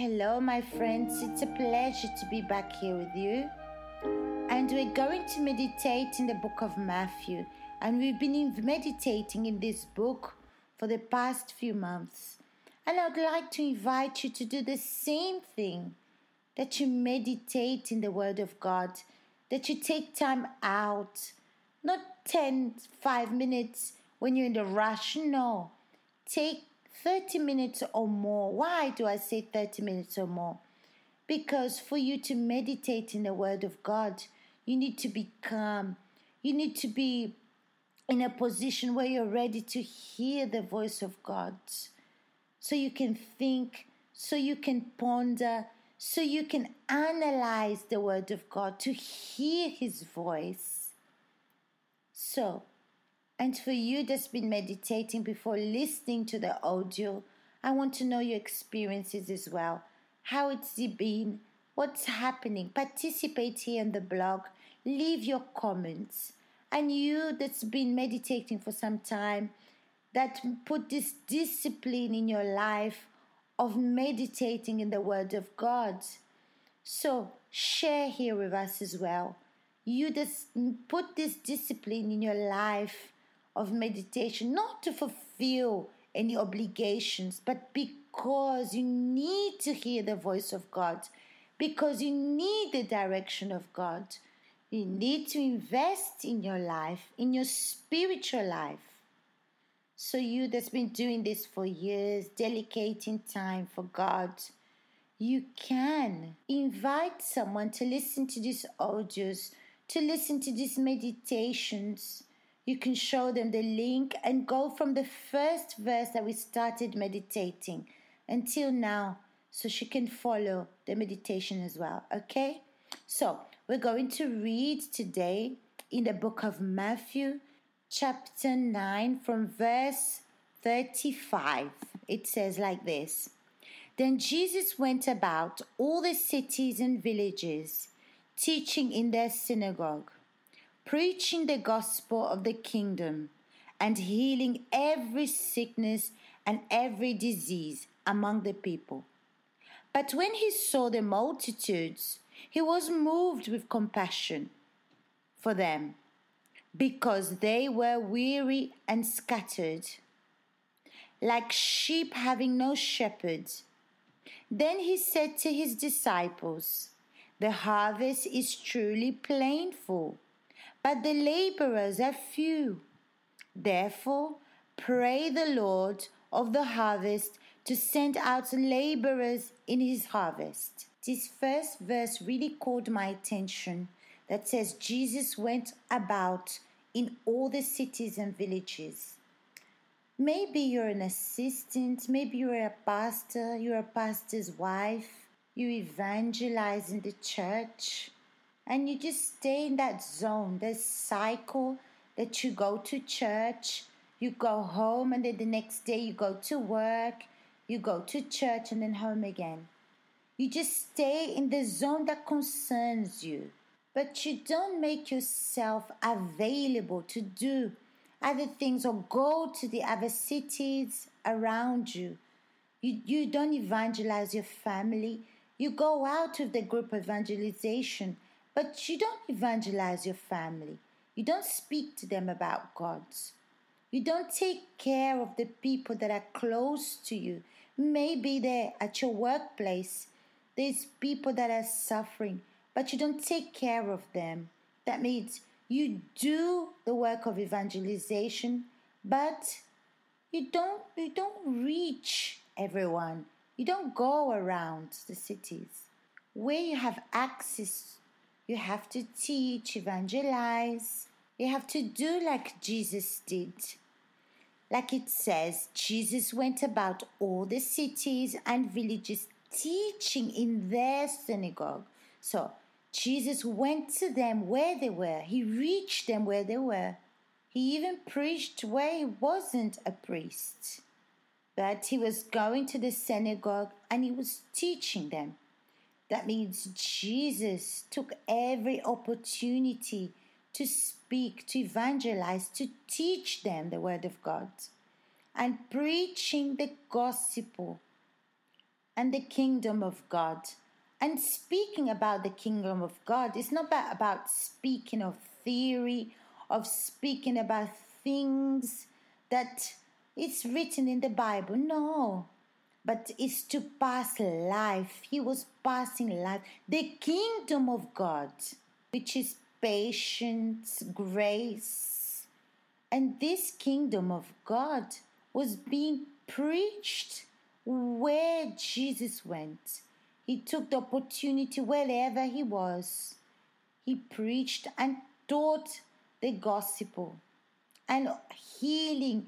Hello, my friends. It's a pleasure to be back here with you. And we're going to meditate in the book of Matthew. And we've been meditating in this book for the past few months. And I'd like to invite you to do the same thing that you meditate in the Word of God, that you take time out, not 10, 5 minutes when you're in the rush. No, take 30 minutes or more. Why do I say 30 minutes or more? Because for you to meditate in the Word of God, you need to be calm. You need to be in a position where you're ready to hear the voice of God. So you can think, so you can ponder, so you can analyze the Word of God to hear His voice. So, and for you that's been meditating before listening to the audio, I want to know your experiences as well. How it's been, what's happening. Participate here in the blog, leave your comments. And you that's been meditating for some time, that put this discipline in your life of meditating in the Word of God. So share here with us as well. You just put this discipline in your life of meditation, not to fulfill any obligations, but because you need to hear the voice of God, because you need the direction of God. You need to invest in your life, in your spiritual life. So, you that's been doing this for years, dedicating time for God, you can invite someone to listen to these audios, to listen to these meditations you can show them the link and go from the first verse that we started meditating until now so she can follow the meditation as well. Okay? So, we're going to read today in the book of Matthew, chapter 9, from verse 35. It says like this Then Jesus went about all the cities and villages, teaching in their synagogue preaching the gospel of the kingdom and healing every sickness and every disease among the people. But when he saw the multitudes, he was moved with compassion for them because they were weary and scattered, like sheep having no shepherd. Then he said to his disciples, The harvest is truly plentiful but the laborers are few. Therefore, pray the Lord of the harvest to send out laborers in his harvest. This first verse really caught my attention that says Jesus went about in all the cities and villages. Maybe you're an assistant, maybe you're a pastor, you're a pastor's wife, you evangelize in the church and you just stay in that zone, this cycle that you go to church, you go home, and then the next day you go to work, you go to church, and then home again. You just stay in the zone that concerns you, but you don't make yourself available to do other things or go to the other cities around you. You, you don't evangelize your family. You go out with the group evangelization but you don't evangelize your family. You don't speak to them about God. You don't take care of the people that are close to you. Maybe they're at your workplace. There's people that are suffering, but you don't take care of them. That means you do the work of evangelization, but you don't you don't reach everyone. You don't go around the cities. Where you have access you have to teach, evangelize. You have to do like Jesus did. Like it says, Jesus went about all the cities and villages teaching in their synagogue. So Jesus went to them where they were, He reached them where they were. He even preached where he wasn't a priest. But he was going to the synagogue and he was teaching them. That means Jesus took every opportunity to speak, to evangelize, to teach them the Word of God and preaching the gospel. and the kingdom of God. And speaking about the kingdom of God is not about speaking of theory, of speaking about things that it's written in the Bible. No. But it's to pass life. He was passing life. The kingdom of God, which is patience, grace. And this kingdom of God was being preached where Jesus went. He took the opportunity wherever he was. He preached and taught the gospel and healing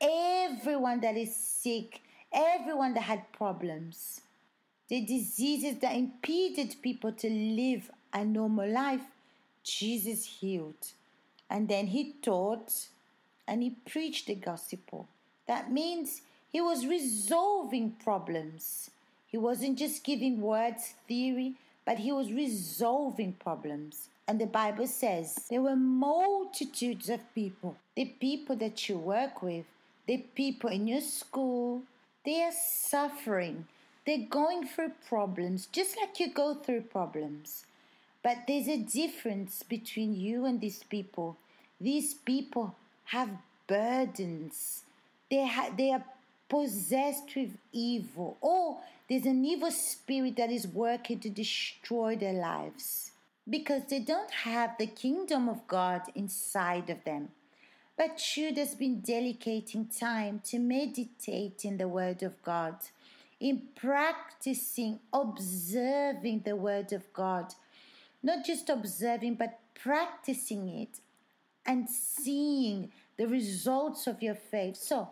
everyone that is sick, everyone that had problems. The diseases that impeded people to live a normal life, Jesus healed. And then he taught and he preached the gospel. That means he was resolving problems. He wasn't just giving words theory, but he was resolving problems. And the Bible says there were multitudes of people, the people that you work with, the people in your school, they are suffering. They're going through problems, just like you go through problems. But there's a difference between you and these people. These people have burdens. They, ha- they are possessed with evil. Or there's an evil spirit that is working to destroy their lives because they don't have the kingdom of God inside of them. But Jude has been dedicating time to meditate in the Word of God, in practicing, observing the Word of God. Not just observing, but practicing it and seeing the results of your faith. So,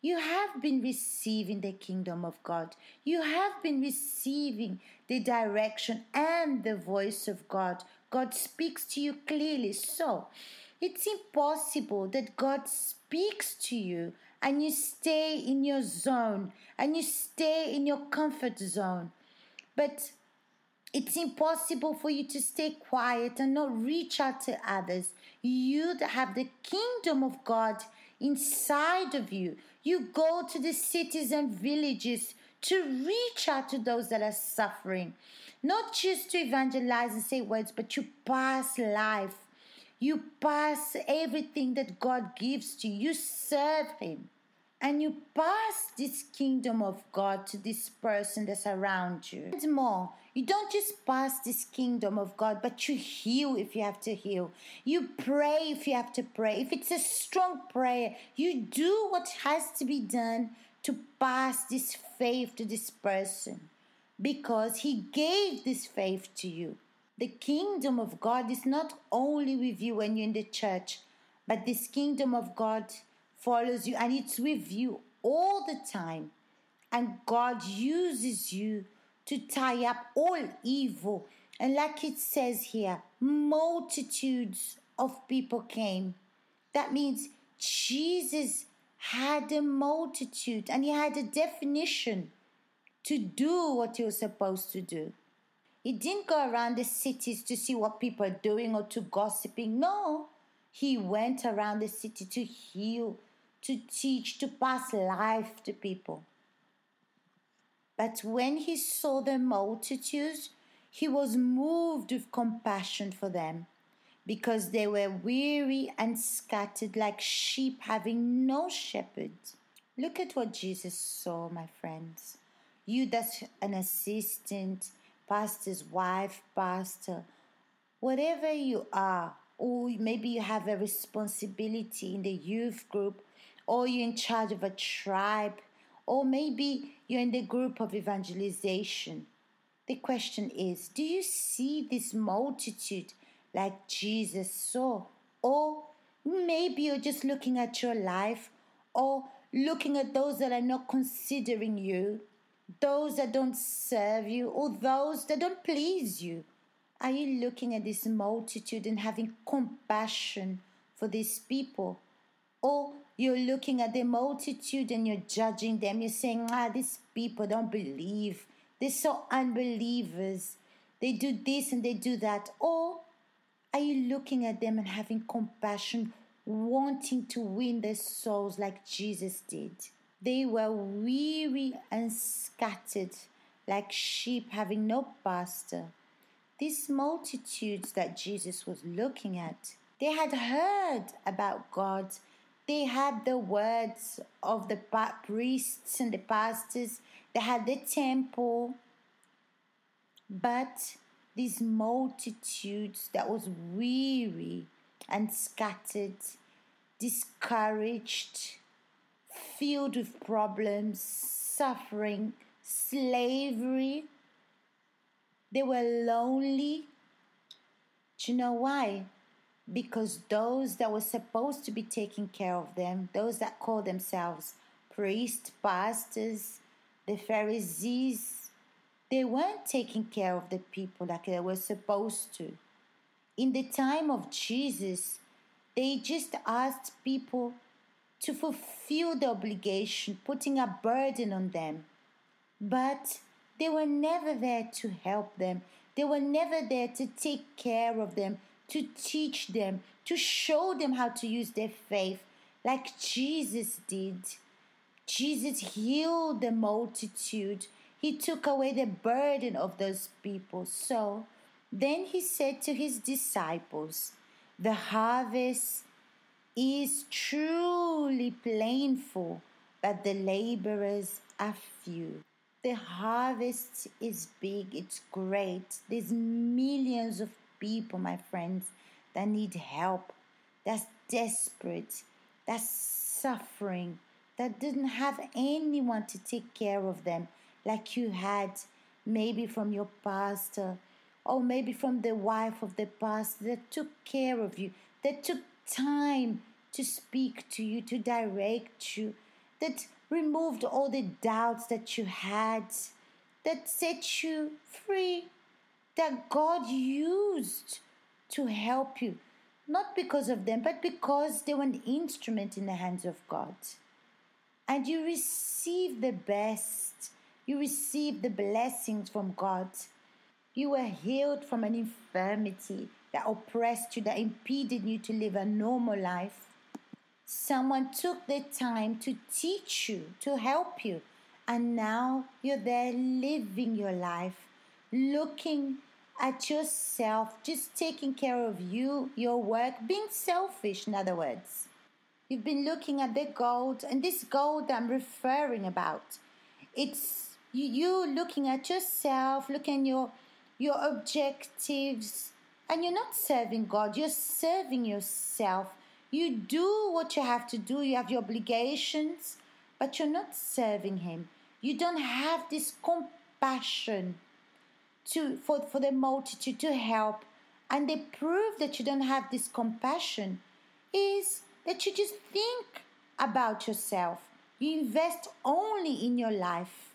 you have been receiving the kingdom of God. You have been receiving the direction and the voice of God. God speaks to you clearly. So, it's impossible that God speaks to you and you stay in your zone and you stay in your comfort zone. But it's impossible for you to stay quiet and not reach out to others. You have the kingdom of God inside of you. You go to the cities and villages to reach out to those that are suffering. Not just to evangelize and say words, but to pass life you pass everything that God gives to you. You serve Him. And you pass this kingdom of God to this person that's around you. And more, you don't just pass this kingdom of God, but you heal if you have to heal. You pray if you have to pray. If it's a strong prayer, you do what has to be done to pass this faith to this person because He gave this faith to you. The kingdom of God is not only with you when you're in the church, but this kingdom of God follows you and it's with you all the time. And God uses you to tie up all evil. And like it says here, multitudes of people came. That means Jesus had a multitude and he had a definition to do what he was supposed to do. He didn't go around the cities to see what people are doing or to gossiping. No, he went around the city to heal, to teach, to pass life to people. But when he saw the multitudes, he was moved with compassion for them because they were weary and scattered like sheep having no shepherd. Look at what Jesus saw, my friends. You, that's an assistant, pastor's wife, pastor, whatever you are, or maybe you have a responsibility in the youth group, or you're in charge of a tribe, or maybe you're in the group of evangelization. The question is do you see this multitude like Jesus saw? Or maybe you're just looking at your life or looking at those that are not considering you those that don't serve you, or those that don't please you? Are you looking at this multitude and having compassion for these people? Or you're looking at the multitude and you're judging them. You're saying, ah, these people don't believe. They're so unbelievers. They do this and they do that. Or are you looking at them and having compassion, wanting to win their souls like Jesus did? They were weary and scattered like sheep having no pastor. These multitudes that Jesus was looking at, they had heard about God. They had the words of the priests and the pastors. They had the temple. But these multitudes that was weary and scattered, discouraged, filled with problems, suffering, slavery. They were lonely. Do you know why? Because those that were supposed to be taking care of them, those that call themselves priests, pastors, the Pharisees, they weren't taking care of the people like they were supposed to. In the time of Jesus, they just asked people to fulfill the obligation, putting a burden on them. But they were never there to help them. They were never there to take care of them, to teach them, to show them how to use their faith like Jesus did. Jesus healed the multitude. He took away the burden of those people. So then he said to his disciples, The harvest is truly plentiful, but the laborers are few. The harvest is big, it's great. There's millions of people, my friends, that need help, that's desperate, that's suffering, that didn't have anyone to take care of them like you had maybe from your pastor or maybe from the wife of the pastor that took care of you, that took time to speak to you, to direct you, that removed all the doubts that you had, that set you free, that God used to help you, not because of them, but because they were an instrument in the hands of God. And you receive the best, you receive the blessings from God. You were healed from an infirmity that oppressed you, that impeded you to live a normal life. Someone took the time to teach you, to help you, and now you're there living your life, looking at yourself, just taking care of you, your work, being selfish, in other words. You've been looking at the gold, and this gold I'm referring about, it's you, looking at yourself, looking at your your objectives, and you're not serving God, you're serving yourself you do what you have to do, you have your obligations, but you're not serving Him. You don't have this compassion to, for, for the multitude to help. And the proof that you don't have this compassion is that you just think about yourself. You invest only in your life.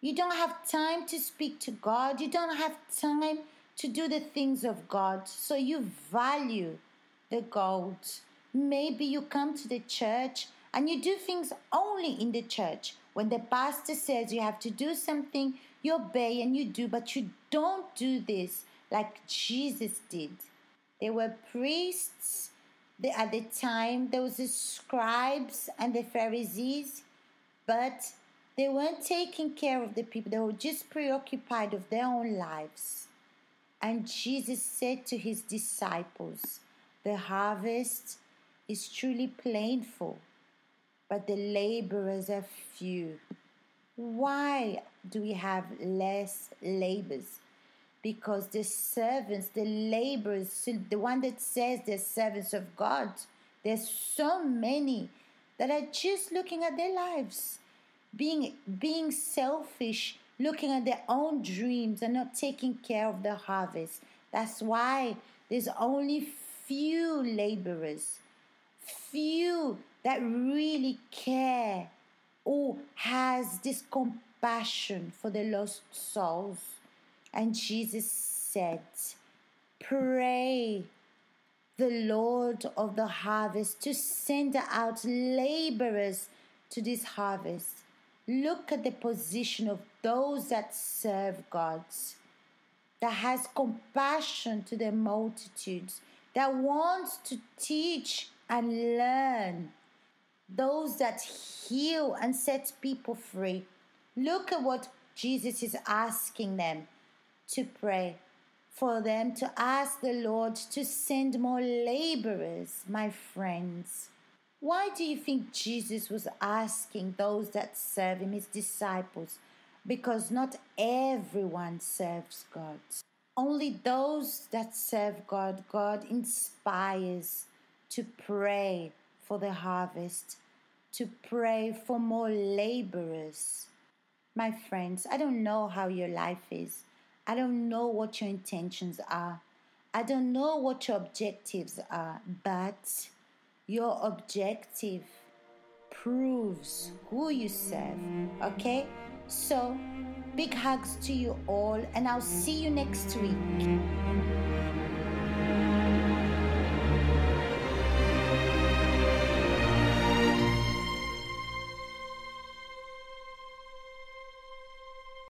You don't have time to speak to God. You don't have time to do the things of God. So you value the gold Maybe you come to the church and you do things only in the church. When the pastor says you have to do something, you obey and you do, but you don't do this like Jesus did. There were priests at the time, there was the scribes and the Pharisees, but they weren't taking care of the people. They were just preoccupied with their own lives. And Jesus said to his disciples, The harvest is truly plentiful, but the laborers are few. Why do we have less labors? Because the servants, the laborers, the one that says they're servants of God, there's so many that are just looking at their lives, being being selfish, looking at their own dreams and not taking care of the harvest. That's why there's only few laborers few that really care or has this compassion for the lost souls. And Jesus said, Pray the Lord of the harvest to send out laborers to this harvest. Look at the position of those that serve God, that has compassion to the multitudes, that wants to teach and learn. Those that heal and set people free. Look at what Jesus is asking them to pray for them to ask the Lord to send more laborers, my friends. Why do you think Jesus was asking those that serve him, his disciples? Because not everyone serves God. Only those that serve God, God inspires to pray for the harvest, to pray for more laborers. My friends, I don't know how your life is. I don't know what your intentions are. I don't know what your objectives are, but your objective proves who you serve. Okay? So, big hugs to you all, and I'll see you next week.